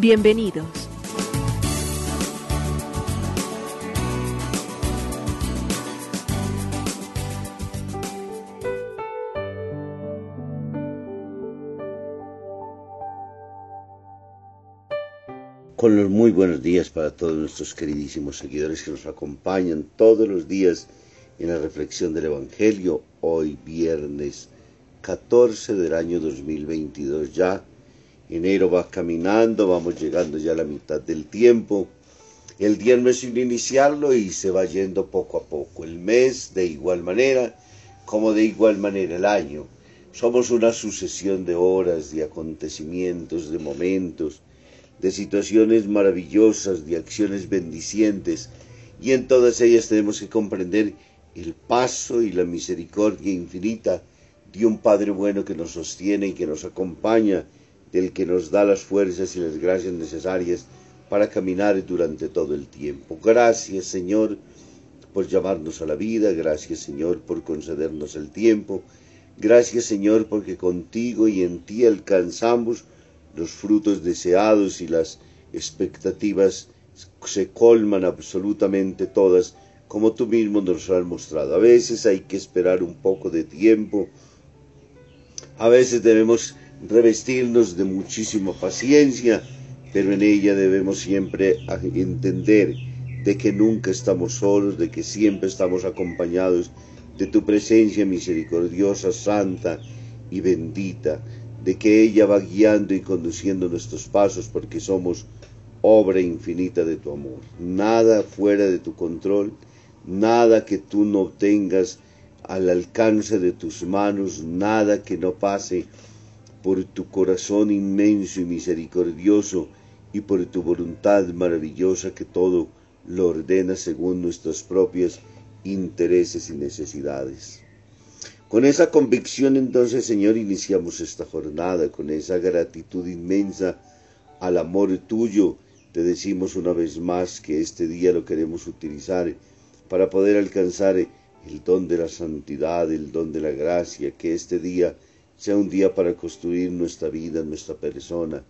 Bienvenidos. Con los muy buenos días para todos nuestros queridísimos seguidores que nos acompañan todos los días en la reflexión del Evangelio, hoy viernes 14 del año 2022 ya. Enero va caminando, vamos llegando ya a la mitad del tiempo. El día no es sin iniciarlo y se va yendo poco a poco. El mes de igual manera, como de igual manera el año. Somos una sucesión de horas, de acontecimientos, de momentos, de situaciones maravillosas, de acciones bendicientes, y en todas ellas tenemos que comprender el paso y la misericordia infinita de un Padre bueno que nos sostiene y que nos acompaña, del que nos da las fuerzas y las gracias necesarias para caminar durante todo el tiempo. Gracias Señor por llamarnos a la vida, gracias Señor por concedernos el tiempo, gracias Señor porque contigo y en ti alcanzamos los frutos deseados y las expectativas se colman absolutamente todas, como tú mismo nos has mostrado. A veces hay que esperar un poco de tiempo, a veces debemos revestirnos de muchísima paciencia, pero en ella debemos siempre entender de que nunca estamos solos, de que siempre estamos acompañados de tu presencia misericordiosa, santa y bendita, de que ella va guiando y conduciendo nuestros pasos porque somos obra infinita de tu amor. Nada fuera de tu control, nada que tú no tengas al alcance de tus manos, nada que no pase por tu corazón inmenso y misericordioso y por tu voluntad maravillosa que todo lo ordena según nuestros propios intereses y necesidades. Con esa convicción entonces, Señor, iniciamos esta jornada, con esa gratitud inmensa al amor tuyo. Te decimos una vez más que este día lo queremos utilizar para poder alcanzar el don de la santidad, el don de la gracia, que este día sea un día para construir nuestra vida, nuestra persona,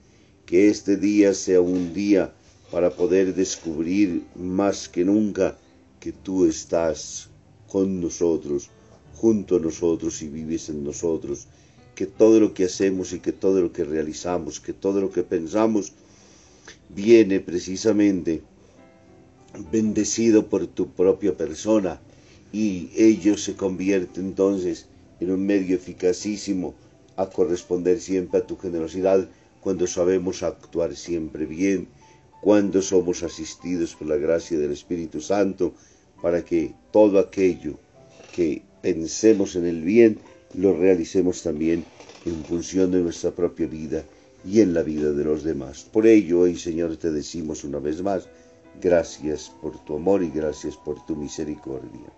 que este día sea un día para poder descubrir más que nunca que tú estás con nosotros, junto a nosotros y vives en nosotros, que todo lo que hacemos y que todo lo que realizamos, que todo lo que pensamos, viene precisamente bendecido por tu propia persona, y ello se convierte entonces en un medio eficacísimo a corresponder siempre a tu generosidad cuando sabemos actuar siempre bien, cuando somos asistidos por la gracia del Espíritu Santo, para que todo aquello que pensemos en el bien lo realicemos también en función de nuestra propia vida y en la vida de los demás. Por ello, hoy Señor te decimos una vez más, gracias por tu amor y gracias por tu misericordia.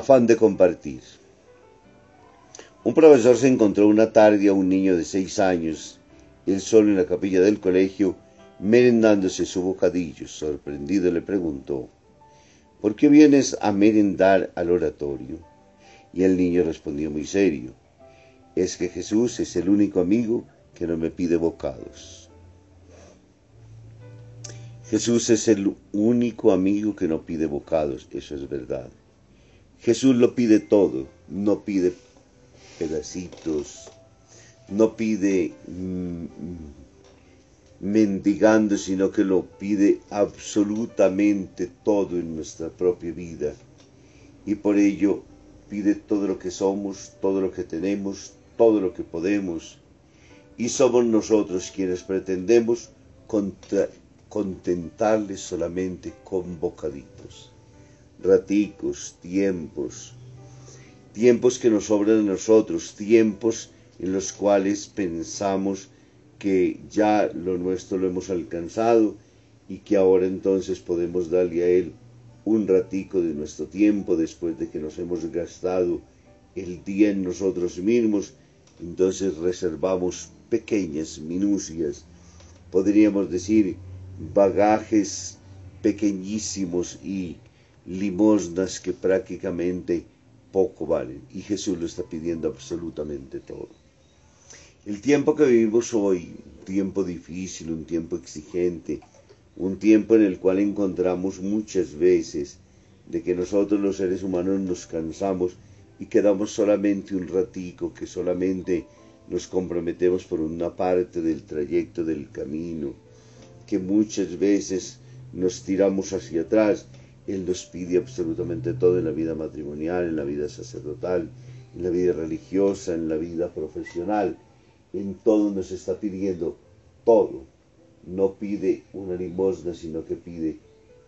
Afán de compartir. Un profesor se encontró una tarde a un niño de seis años, él solo en la capilla del colegio, merendándose su bocadillo. Sorprendido le preguntó, ¿por qué vienes a merendar al oratorio? Y el niño respondió muy serio, es que Jesús es el único amigo que no me pide bocados. Jesús es el único amigo que no pide bocados, eso es verdad. Jesús lo pide todo, no pide pedacitos, no pide mm, mendigando, sino que lo pide absolutamente todo en nuestra propia vida. Y por ello pide todo lo que somos, todo lo que tenemos, todo lo que podemos. Y somos nosotros quienes pretendemos contentarle solamente con bocaditos, raticos, tiempos, tiempos que nos sobran a nosotros, tiempos en los cuales pensamos que ya lo nuestro lo hemos alcanzado y que ahora entonces podemos darle a Él un ratico de nuestro tiempo después de que nos hemos gastado el día en nosotros mismos, entonces reservamos pequeñas minucias, podríamos decir bagajes pequeñísimos y limosnas que prácticamente poco valen. Y Jesús lo está pidiendo absolutamente todo. El tiempo que vivimos hoy, un tiempo difícil, un tiempo exigente, un tiempo en el cual encontramos muchas veces de que nosotros los seres humanos nos cansamos y quedamos solamente un ratico, que solamente nos comprometemos por una parte del trayecto del camino, que muchas veces nos tiramos hacia atrás. Él nos pide absolutamente todo en la vida matrimonial, en la vida sacerdotal, en la vida religiosa, en la vida profesional en todo nos está pidiendo todo. No pide una limosna, sino que pide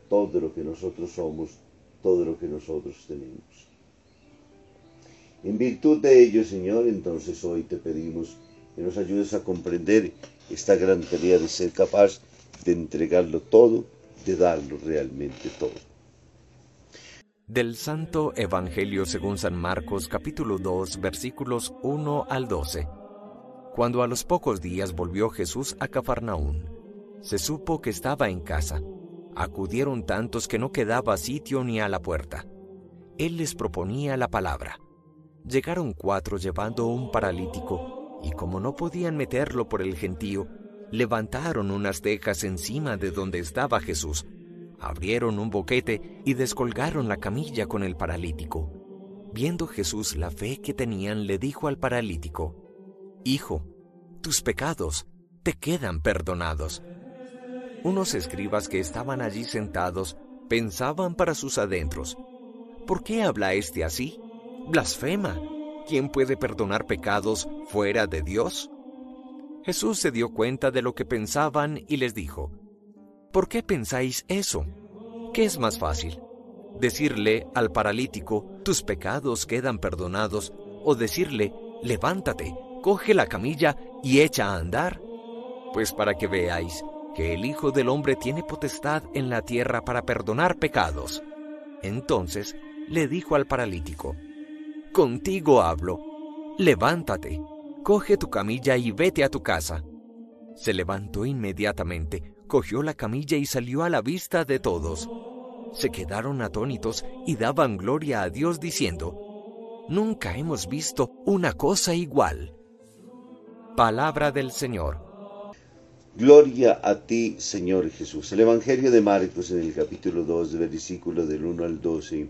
todo lo que nosotros somos, todo lo que nosotros tenemos. En virtud de ello, Señor, entonces hoy te pedimos que nos ayudes a comprender esta gran tarea de ser capaz de entregarlo todo, de darlo realmente todo. Del Santo Evangelio según San Marcos capítulo 2 versículos 1 al 12. Cuando a los pocos días volvió Jesús a Cafarnaún, se supo que estaba en casa. Acudieron tantos que no quedaba sitio ni a la puerta. Él les proponía la palabra. Llegaron cuatro llevando un paralítico, y como no podían meterlo por el gentío, levantaron unas tejas encima de donde estaba Jesús, abrieron un boquete y descolgaron la camilla con el paralítico. Viendo Jesús la fe que tenían, le dijo al paralítico, Hijo, tus pecados te quedan perdonados. Unos escribas que estaban allí sentados pensaban para sus adentros, ¿por qué habla este así? Blasfema. ¿Quién puede perdonar pecados fuera de Dios? Jesús se dio cuenta de lo que pensaban y les dijo, ¿por qué pensáis eso? ¿Qué es más fácil? ¿Decirle al paralítico, tus pecados quedan perdonados? ¿O decirle, levántate, coge la camilla y echa a andar? Pues para que veáis que el Hijo del Hombre tiene potestad en la tierra para perdonar pecados. Entonces le dijo al paralítico, Contigo hablo, levántate, coge tu camilla y vete a tu casa. Se levantó inmediatamente, cogió la camilla y salió a la vista de todos. Se quedaron atónitos y daban gloria a Dios diciendo, Nunca hemos visto una cosa igual. Palabra del Señor. Gloria a ti, Señor Jesús. El Evangelio de Marcos en el capítulo 2, versículo del 1 al 12,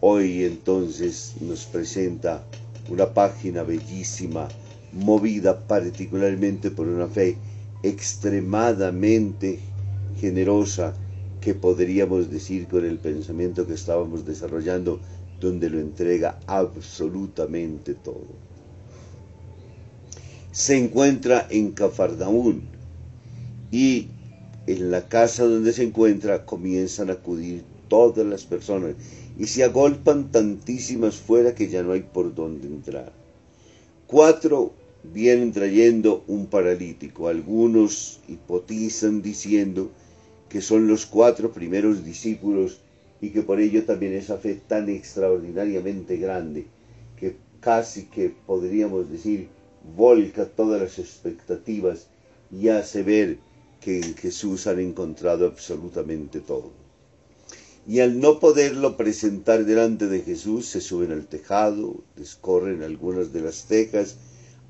hoy entonces nos presenta una página bellísima, movida particularmente por una fe extremadamente generosa, que podríamos decir con el pensamiento que estábamos desarrollando, donde lo entrega absolutamente todo se encuentra en Cafarnaún y en la casa donde se encuentra comienzan a acudir todas las personas y se agolpan tantísimas fuera que ya no hay por dónde entrar. Cuatro vienen trayendo un paralítico. Algunos hipotizan diciendo que son los cuatro primeros discípulos y que por ello también esa fe tan extraordinariamente grande que casi que podríamos decir volca todas las expectativas y hace ver que en Jesús han encontrado absolutamente todo. Y al no poderlo presentar delante de Jesús, se suben al tejado, descorren algunas de las tejas,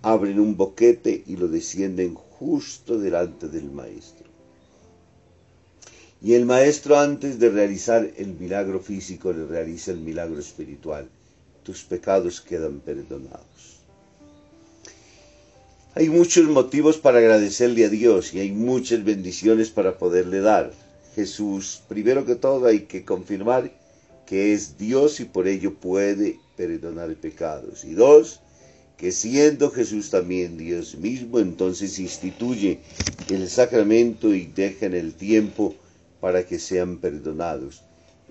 abren un boquete y lo descienden justo delante del Maestro. Y el Maestro antes de realizar el milagro físico le realiza el milagro espiritual. Tus pecados quedan perdonados. Hay muchos motivos para agradecerle a Dios y hay muchas bendiciones para poderle dar. Jesús, primero que todo hay que confirmar que es Dios y por ello puede perdonar pecados. Y dos, que siendo Jesús también Dios mismo, entonces instituye el sacramento y deja en el tiempo para que sean perdonados.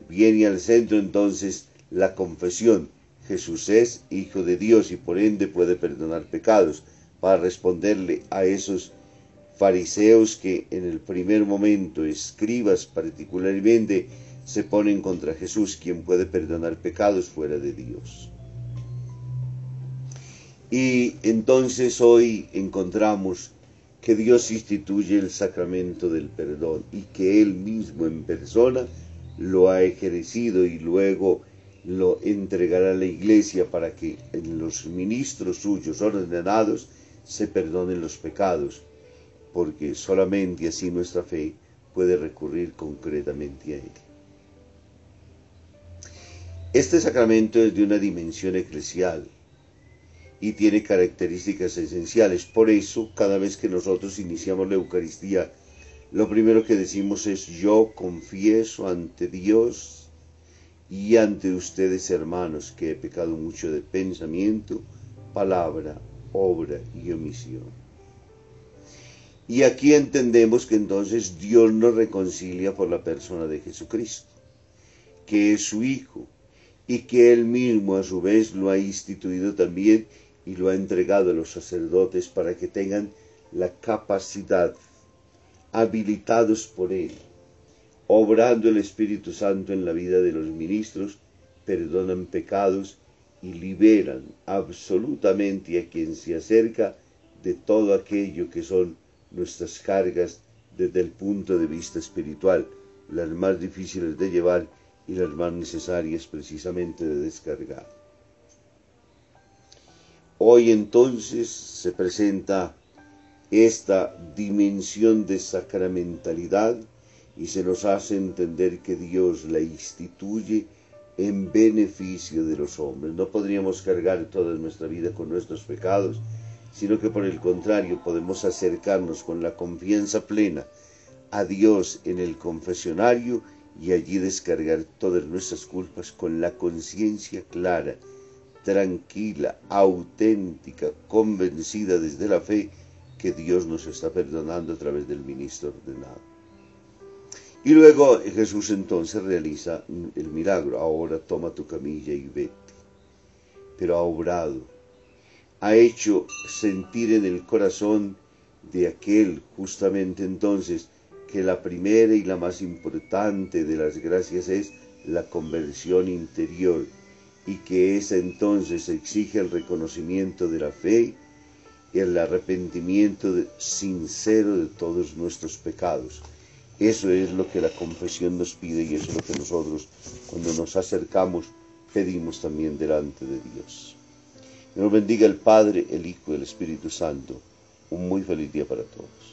Viene al centro entonces la confesión. Jesús es Hijo de Dios y por ende puede perdonar pecados para responderle a esos fariseos que en el primer momento, escribas particularmente, se ponen contra Jesús, quien puede perdonar pecados fuera de Dios. Y entonces hoy encontramos que Dios instituye el sacramento del perdón y que Él mismo en persona lo ha ejercido y luego lo entregará a la iglesia para que en los ministros suyos ordenados se perdonen los pecados, porque solamente así nuestra fe puede recurrir concretamente a Él. Este sacramento es de una dimensión eclesial y tiene características esenciales. Por eso, cada vez que nosotros iniciamos la Eucaristía, lo primero que decimos es yo confieso ante Dios y ante ustedes hermanos que he pecado mucho de pensamiento, palabra, obra y omisión. Y aquí entendemos que entonces Dios nos reconcilia por la persona de Jesucristo, que es su Hijo, y que Él mismo a su vez lo ha instituido también y lo ha entregado a los sacerdotes para que tengan la capacidad, habilitados por Él, obrando el Espíritu Santo en la vida de los ministros, perdonan pecados y liberan absolutamente a quien se acerca de todo aquello que son nuestras cargas desde el punto de vista espiritual, las más difíciles de llevar y las más necesarias precisamente de descargar. Hoy entonces se presenta esta dimensión de sacramentalidad y se nos hace entender que Dios la instituye en beneficio de los hombres. No podríamos cargar toda nuestra vida con nuestros pecados, sino que por el contrario podemos acercarnos con la confianza plena a Dios en el confesionario y allí descargar todas nuestras culpas con la conciencia clara, tranquila, auténtica, convencida desde la fe que Dios nos está perdonando a través del ministro ordenado. Y luego Jesús entonces realiza el milagro. Ahora toma tu camilla y vete. Pero ha obrado. Ha hecho sentir en el corazón de aquel justamente entonces que la primera y la más importante de las gracias es la conversión interior y que esa entonces exige el reconocimiento de la fe y el arrepentimiento sincero de todos nuestros pecados. Eso es lo que la confesión nos pide y eso es lo que nosotros cuando nos acercamos pedimos también delante de Dios. Que nos bendiga el Padre, el Hijo y el Espíritu Santo. Un muy feliz día para todos.